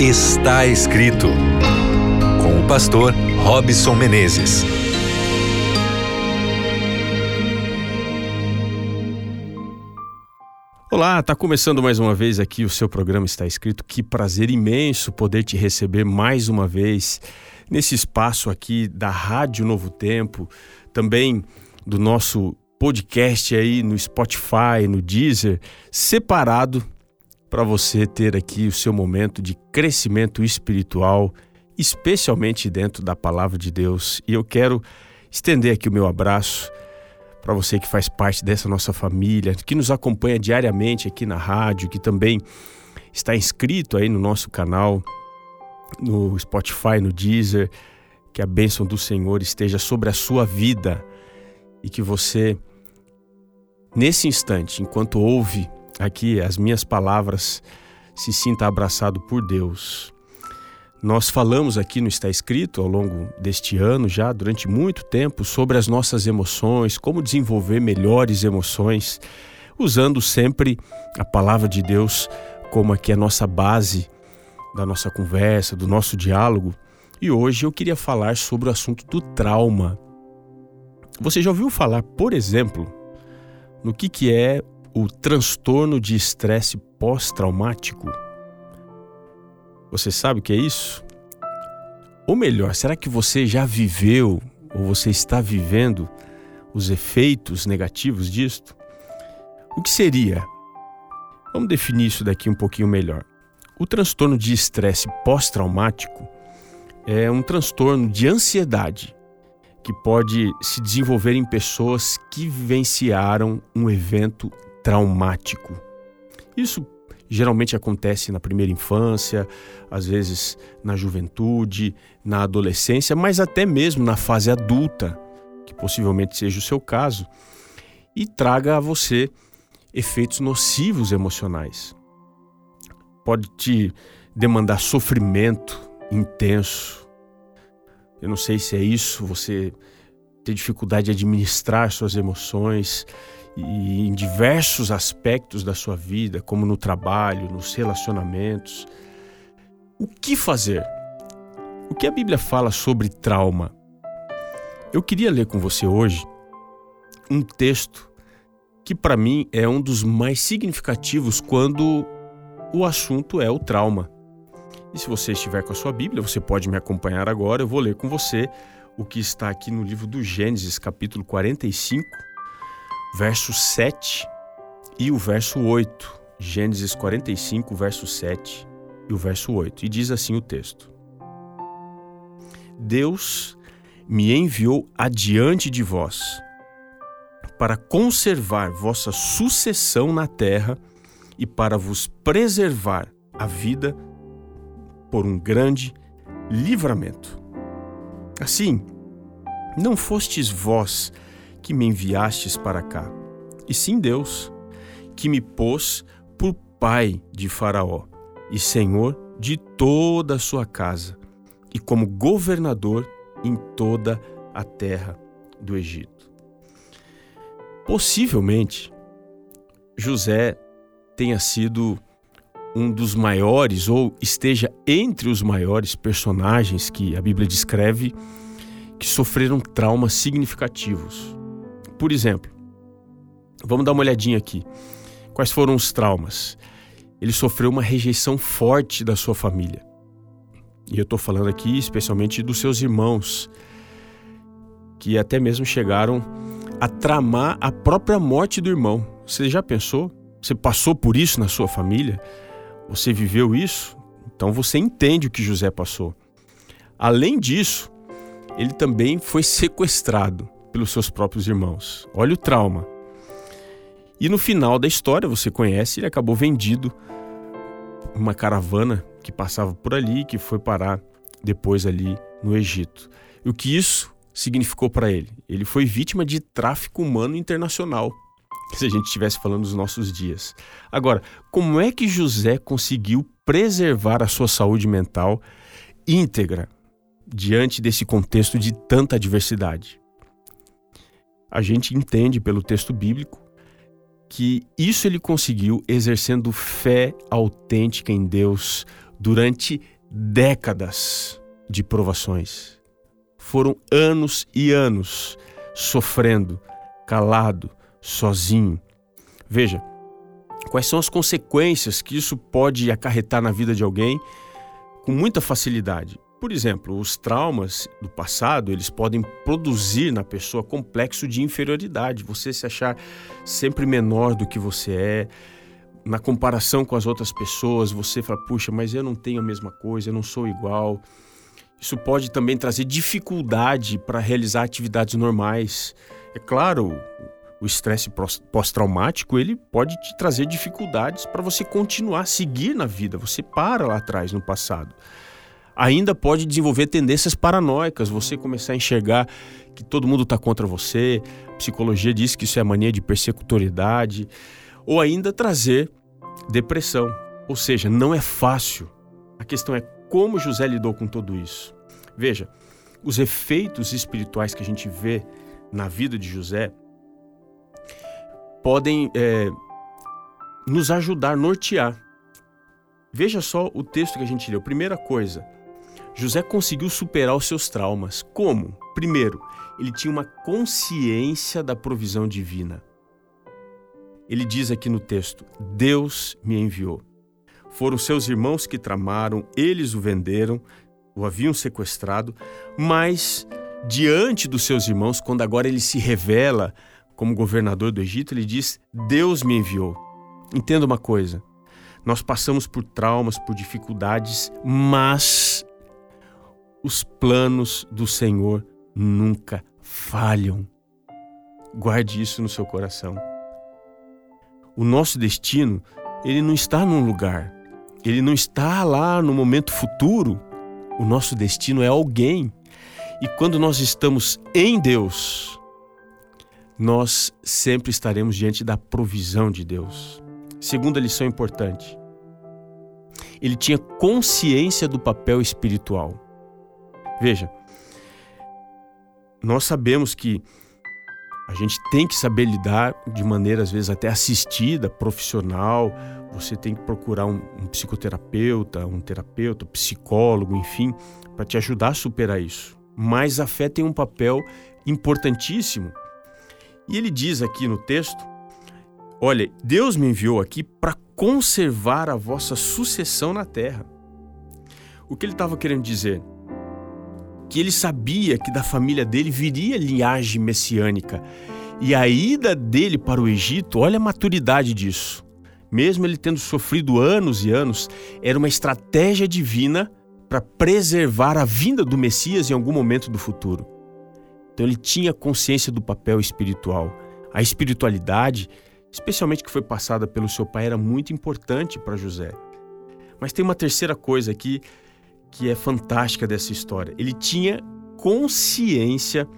Está escrito com o pastor Robson Menezes. Olá, está começando mais uma vez aqui o seu programa Está Escrito. Que prazer imenso poder te receber mais uma vez nesse espaço aqui da Rádio Novo Tempo, também do nosso podcast aí no Spotify, no Deezer, separado para você ter aqui o seu momento de crescimento espiritual, especialmente dentro da palavra de Deus. E eu quero estender aqui o meu abraço para você que faz parte dessa nossa família, que nos acompanha diariamente aqui na rádio, que também está inscrito aí no nosso canal, no Spotify, no Deezer. Que a bênção do Senhor esteja sobre a sua vida e que você, nesse instante, enquanto ouve aqui as minhas palavras, se sinta abraçado por Deus. Nós falamos aqui no Está Escrito ao longo deste ano, já durante muito tempo, sobre as nossas emoções, como desenvolver melhores emoções, usando sempre a palavra de Deus como aqui a nossa base da nossa conversa, do nosso diálogo. E hoje eu queria falar sobre o assunto do trauma. Você já ouviu falar, por exemplo, no que, que é o transtorno de estresse pós-traumático? Você sabe o que é isso? Ou melhor, será que você já viveu ou você está vivendo os efeitos negativos disto? O que seria? Vamos definir isso daqui um pouquinho melhor. O transtorno de estresse pós-traumático é um transtorno de ansiedade que pode se desenvolver em pessoas que vivenciaram um evento traumático. Isso geralmente acontece na primeira infância, às vezes na juventude, na adolescência, mas até mesmo na fase adulta, que possivelmente seja o seu caso, e traga a você efeitos nocivos emocionais. Pode te demandar sofrimento intenso. Eu não sei se é isso, você ter dificuldade de administrar suas emoções e em diversos aspectos da sua vida, como no trabalho, nos relacionamentos. O que fazer? O que a Bíblia fala sobre trauma? Eu queria ler com você hoje um texto que para mim é um dos mais significativos quando o assunto é o trauma. E se você estiver com a sua Bíblia, você pode me acompanhar agora, eu vou ler com você o que está aqui no livro do Gênesis, capítulo 45, verso 7 e o verso 8. Gênesis 45, verso 7 e o verso 8. E diz assim o texto: Deus me enviou adiante de vós para conservar vossa sucessão na terra e para vos preservar a vida por um grande livramento. Assim, não fostes vós que me enviastes para cá, e sim Deus, que me pôs por pai de Faraó e senhor de toda a sua casa, e como governador em toda a terra do Egito. Possivelmente, José tenha sido um dos maiores ou esteja entre os maiores personagens que a Bíblia descreve que sofreram traumas significativos. Por exemplo, vamos dar uma olhadinha aqui. Quais foram os traumas? Ele sofreu uma rejeição forte da sua família. E eu estou falando aqui especialmente dos seus irmãos, que até mesmo chegaram a tramar a própria morte do irmão. Você já pensou? Você passou por isso na sua família? Você viveu isso? Então você entende o que José passou. Além disso, ele também foi sequestrado pelos seus próprios irmãos. Olha o trauma. E no final da história, você conhece, ele acabou vendido uma caravana que passava por ali, que foi parar depois ali no Egito. E o que isso significou para ele? Ele foi vítima de tráfico humano internacional se a gente estivesse falando dos nossos dias. Agora, como é que José conseguiu preservar a sua saúde mental íntegra diante desse contexto de tanta adversidade? A gente entende pelo texto bíblico que isso ele conseguiu exercendo fé autêntica em Deus durante décadas de provações. Foram anos e anos sofrendo, calado, sozinho. Veja, quais são as consequências que isso pode acarretar na vida de alguém com muita facilidade. Por exemplo, os traumas do passado, eles podem produzir na pessoa complexo de inferioridade, você se achar sempre menor do que você é, na comparação com as outras pessoas, você fala, puxa, mas eu não tenho a mesma coisa, eu não sou igual. Isso pode também trazer dificuldade para realizar atividades normais. É claro, o estresse pós-traumático ele pode te trazer dificuldades para você continuar a seguir na vida. Você para lá atrás no passado. Ainda pode desenvolver tendências paranoicas, você começar a enxergar que todo mundo está contra você. A psicologia diz que isso é mania de persecutoriedade, ou ainda trazer depressão. Ou seja, não é fácil. A questão é como José lidou com tudo isso. Veja, os efeitos espirituais que a gente vê na vida de José podem é, nos ajudar a nortear. Veja só o texto que a gente leu. Primeira coisa, José conseguiu superar os seus traumas. Como? Primeiro, ele tinha uma consciência da provisão divina. Ele diz aqui no texto: Deus me enviou. Foram seus irmãos que tramaram, eles o venderam, o haviam sequestrado, mas diante dos seus irmãos, quando agora ele se revela como governador do Egito, ele diz: Deus me enviou. Entenda uma coisa: nós passamos por traumas, por dificuldades, mas os planos do Senhor nunca falham. Guarde isso no seu coração. O nosso destino, ele não está num lugar. Ele não está lá no momento futuro. O nosso destino é alguém. E quando nós estamos em Deus, nós sempre estaremos diante da provisão de Deus. Segunda lição importante. Ele tinha consciência do papel espiritual. Veja, nós sabemos que a gente tem que saber lidar de maneira, às vezes, até assistida, profissional. Você tem que procurar um, um psicoterapeuta, um terapeuta, psicólogo, enfim, para te ajudar a superar isso. Mas a fé tem um papel importantíssimo. E ele diz aqui no texto: Olha, Deus me enviou aqui para conservar a vossa sucessão na terra. O que ele estava querendo dizer? Que ele sabia que da família dele viria linhagem messiânica. E a ida dele para o Egito, olha a maturidade disso. Mesmo ele tendo sofrido anos e anos, era uma estratégia divina para preservar a vinda do Messias em algum momento do futuro. Então ele tinha consciência do papel espiritual. A espiritualidade, especialmente que foi passada pelo seu pai, era muito importante para José. Mas tem uma terceira coisa aqui que é fantástica dessa história. Ele tinha consciência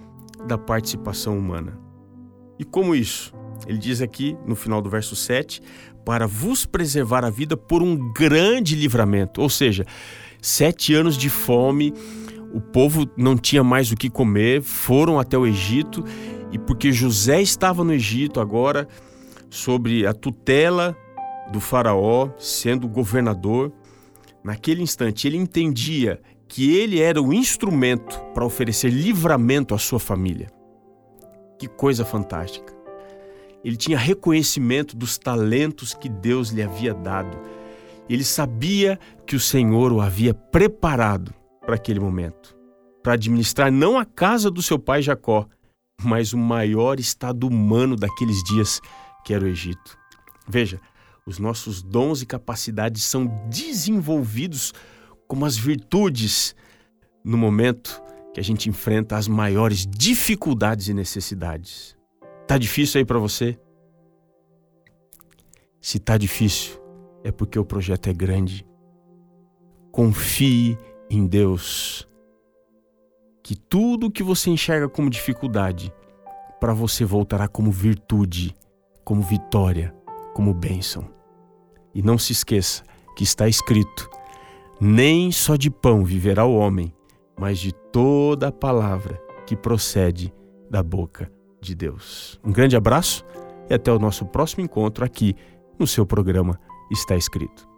da participação humana. E como isso? Ele diz aqui no final do verso 7: para vos preservar a vida por um grande livramento. Ou seja, sete anos de fome, o povo não tinha mais o que comer, foram até o Egito, e porque José estava no Egito agora, sobre a tutela do Faraó, sendo governador, Naquele instante, ele entendia que ele era o instrumento para oferecer livramento à sua família. Que coisa fantástica! Ele tinha reconhecimento dos talentos que Deus lhe havia dado. Ele sabia que o Senhor o havia preparado para aquele momento para administrar não a casa do seu pai Jacó, mas o maior estado humano daqueles dias, que era o Egito. Veja, os nossos dons e capacidades são desenvolvidos como as virtudes no momento que a gente enfrenta as maiores dificuldades e necessidades. Tá difícil aí para você? Se tá difícil, é porque o projeto é grande. Confie em Deus. Que tudo que você enxerga como dificuldade, para você voltará como virtude, como vitória como bênção. E não se esqueça que está escrito: nem só de pão viverá o homem, mas de toda a palavra que procede da boca de Deus. Um grande abraço e até o nosso próximo encontro aqui no seu programa Está Escrito.